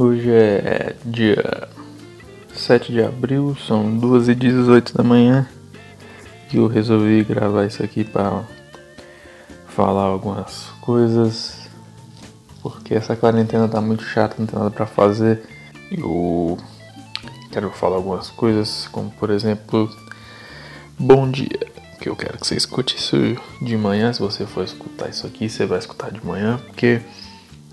Hoje é dia 7 de abril, são 2 e 18 da manhã e eu resolvi gravar isso aqui para falar algumas coisas porque essa quarentena tá muito chata, não tem nada para fazer. Eu quero falar algumas coisas, como por exemplo, bom dia, que eu quero que você escute isso de manhã, se você for escutar isso aqui, você vai escutar de manhã, porque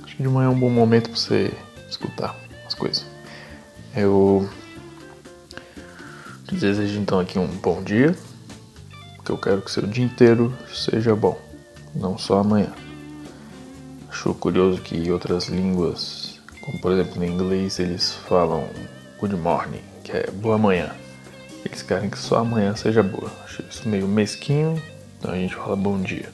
acho que de manhã é um bom momento para você escutar as coisas. Eu desejo então aqui um bom dia, que eu quero que seu dia inteiro seja bom, não só amanhã. Acho curioso que outras línguas, como por exemplo no inglês, eles falam good morning, que é boa manhã. Eles querem que só amanhã seja boa. Acho isso meio mesquinho, então a gente fala bom dia.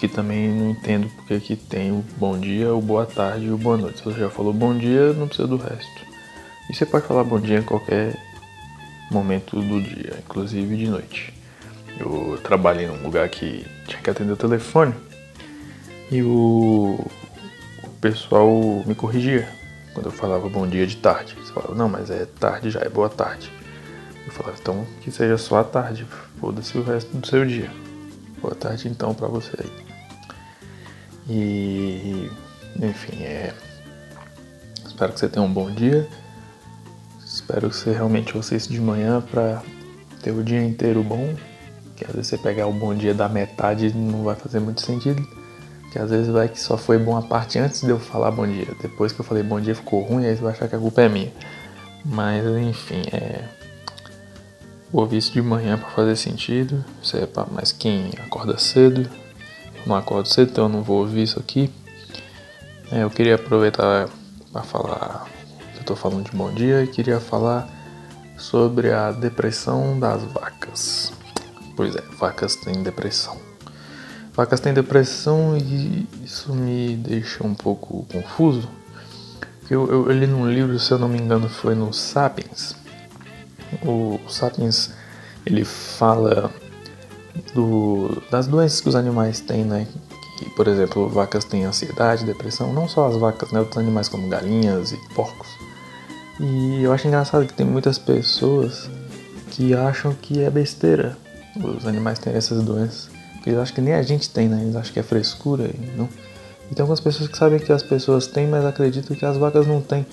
Que também não entendo porque que tem o bom dia, o boa tarde e o boa noite. Se você já falou bom dia, não precisa do resto. E você pode falar bom dia em qualquer momento do dia, inclusive de noite. Eu trabalhei num lugar que tinha que atender o telefone e o, o pessoal me corrigia quando eu falava bom dia de tarde. Eles falavam, não, mas é tarde já, é boa tarde. Eu falava, então que seja só a tarde, foda-se o resto do seu dia. Boa tarde então para você aí. E enfim, é. Espero que você tenha um bom dia. Espero que você realmente ouça isso de manhã para ter o dia inteiro bom. Que às vezes você pegar o bom dia da metade não vai fazer muito sentido. Que às vezes vai que só foi bom a parte antes de eu falar bom dia. Depois que eu falei bom dia ficou ruim, aí você vai achar que a culpa é minha. Mas enfim, é. Ouvir isso de manhã para fazer sentido. Isso é para mais quem acorda cedo. Não acordo cedo, então eu não vou ouvir isso aqui. É, eu queria aproveitar para falar eu estou falando de bom dia e queria falar sobre a depressão das vacas. Pois é, vacas têm depressão. Vacas têm depressão e isso me deixa um pouco confuso. Eu, eu, eu li num livro, se eu não me engano, foi no Sapiens. O Sapiens ele fala do, das doenças que os animais têm, né? Que, por exemplo, vacas têm ansiedade, depressão, não só as vacas, né? Outros animais como galinhas e porcos. E eu acho engraçado que tem muitas pessoas que acham que é besteira os animais terem essas doenças. Eles acham que nem a gente tem, né? Eles acham que é frescura, não. E tem algumas pessoas que sabem que as pessoas têm, mas acreditam que as vacas não têm.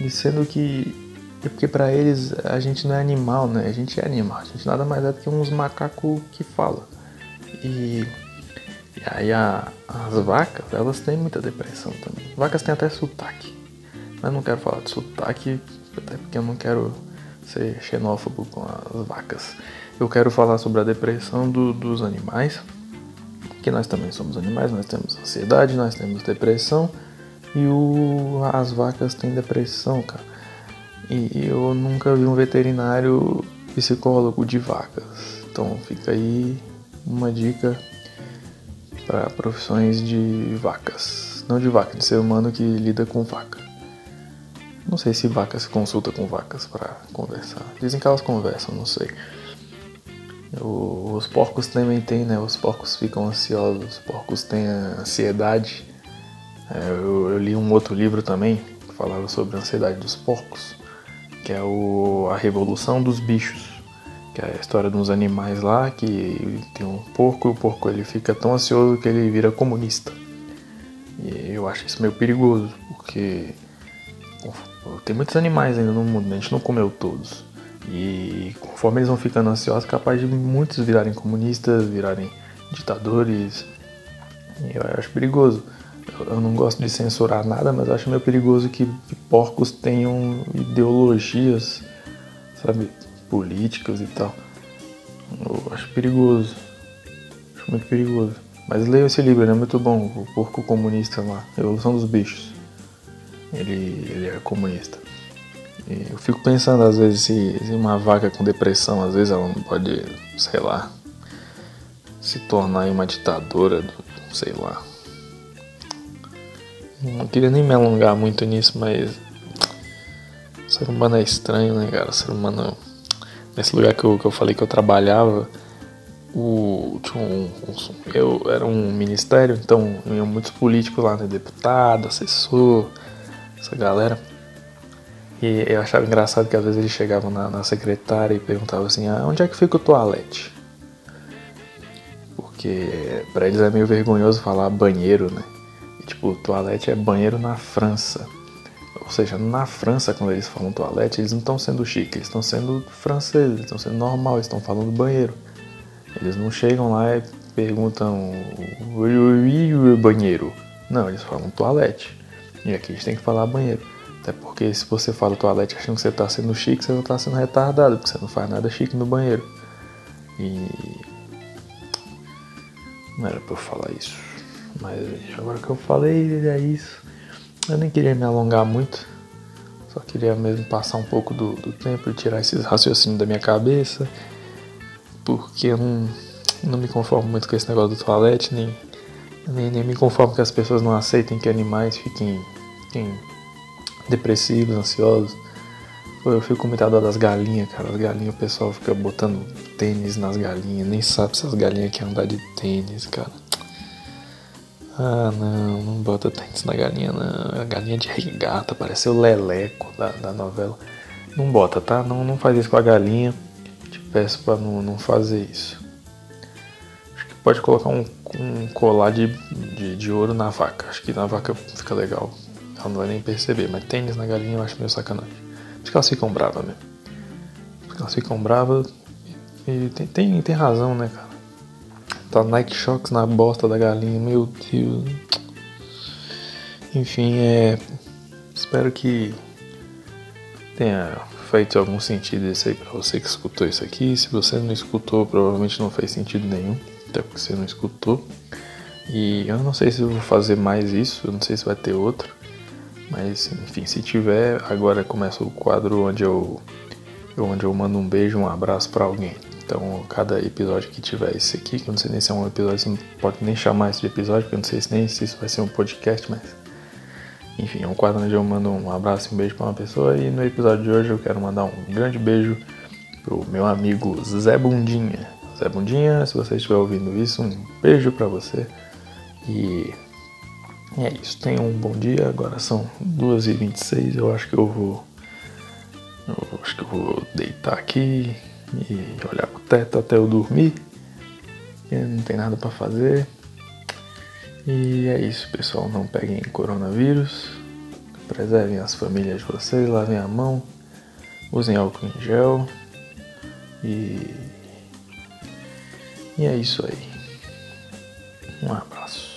E sendo que é porque para eles a gente não é animal, né? A gente é animal. A gente nada mais é do que uns macacos que falam. E, e aí a, as vacas, elas têm muita depressão também. Vacas têm até sotaque. Mas não quero falar de sotaque, até porque eu não quero ser xenófobo com as vacas. Eu quero falar sobre a depressão do, dos animais, que nós também somos animais, nós temos ansiedade, nós temos depressão, e o, as vacas têm depressão, cara. E eu nunca vi um veterinário psicólogo de vacas. Então fica aí uma dica para profissões de vacas. Não de vaca, de ser humano que lida com vaca. Não sei se vaca se consulta com vacas para conversar. Dizem que elas conversam, não sei. Os porcos também têm, né? Os porcos ficam ansiosos, os porcos têm ansiedade. É, eu, eu, li um outro livro também que falava sobre a ansiedade dos porcos, que é o, a Revolução dos Bichos, que é a história de uns animais lá que tem um porco e o porco ele fica tão ansioso que ele vira comunista. E eu acho isso meio perigoso, porque tem muitos animais ainda no mundo, né? a gente não comeu todos. E conforme eles vão ficando ansiosos, capaz de muitos virarem comunistas, virarem ditadores. E eu acho perigoso. Eu não gosto de censurar nada, mas eu acho meio perigoso que, porcos tenham ideologias, sabe, políticas e tal. Eu acho perigoso. Acho muito perigoso. Mas leia esse livro, ele é muito bom, o Porco Comunista lá, Evolução dos Bichos ele, ele é comunista. E eu fico pensando às vezes se, se, uma vaca com depressão, às vezes ela não pode, sei lá, se tornar uma ditadora, sei lá. Não queria nem me alongar muito nisso, mas o ser humano é estranho, né, cara? O ser humano. Nesse lugar que eu, que eu falei que eu trabalhava, o, um, eu era um ministério, então iam muitos políticos lá, né? Deputado, assessor, essa galera. E eu achava engraçado que às vezes eles chegavam na, na secretária e perguntavam assim: ah, onde é que fica o toalete? Porque pra eles é meio vergonhoso falar banheiro, né? Tipo, toalete é banheiro na França. Ou seja, na França, quando eles falam toalete, eles não estão sendo chique, eles estão sendo franceses, estão sendo normal, eles estão falando banheiro. Eles não chegam lá e perguntam banheiro. Não, eles falam toalete. E aqui a gente tem que falar banheiro. Até porque se você fala toalete achando que você está sendo chique, você está sendo retardado, porque você não faz nada chique no banheiro. E. Não era pra eu falar isso. Mas agora que eu falei, é isso. Eu nem queria me alongar muito. Só queria mesmo passar um pouco do, do tempo e tirar esses raciocínios da minha cabeça. Porque eu não, não me conformo muito com esse negócio do toalete, nem, nem, nem me conformo que as pessoas não aceitem que animais fiquem, fiquem depressivos, ansiosos. Eu fico com muita das galinhas, cara. As galinhas, o pessoal fica botando tênis nas galinhas. Nem sabe se as galinhas querem andar de tênis, cara. Ah, não, não bota tênis na galinha, não. A galinha de regata, parece o leleco da, da novela. Não bota, tá? Não, não faz isso com a galinha. Te peço pra não, não fazer isso. Acho que pode colocar um, um colar de, de, de ouro na vaca. Acho que na vaca fica legal. Ela não vai nem perceber, mas tênis na galinha eu acho meio sacanagem. Acho que elas ficam bravas mesmo. Acho que elas ficam bravas e tem, tem, tem razão, né, cara? Tá Nike Shocks na bosta da galinha, meu Deus. Enfim, é. Espero que tenha feito algum sentido isso aí pra você que escutou isso aqui. Se você não escutou, provavelmente não fez sentido nenhum, até porque você não escutou. E eu não sei se eu vou fazer mais isso, eu não sei se vai ter outro. Mas enfim, se tiver, agora começa o quadro onde eu, onde eu mando um beijo, um abraço para alguém. Então, cada episódio que tiver esse aqui, que eu não sei nem se é um episódio, você não pode nem chamar isso de episódio, porque eu não sei nem se isso vai ser um podcast, mas. Enfim, é um quadro onde eu mando um abraço e um beijo para uma pessoa. E no episódio de hoje eu quero mandar um grande beijo pro meu amigo Zé Bundinha. Zé Bundinha, se você estiver ouvindo isso, um beijo para você. E e é isso, tenham um bom dia. Agora são 2h26. Eu acho que eu vou. Eu acho que eu vou deitar aqui e olhar pro teto até eu dormir. não tem nada para fazer. E é isso, pessoal. Não peguem coronavírus. Preservem as famílias de vocês, lavem a mão, usem álcool em gel. E. E é isso aí. Um abraço.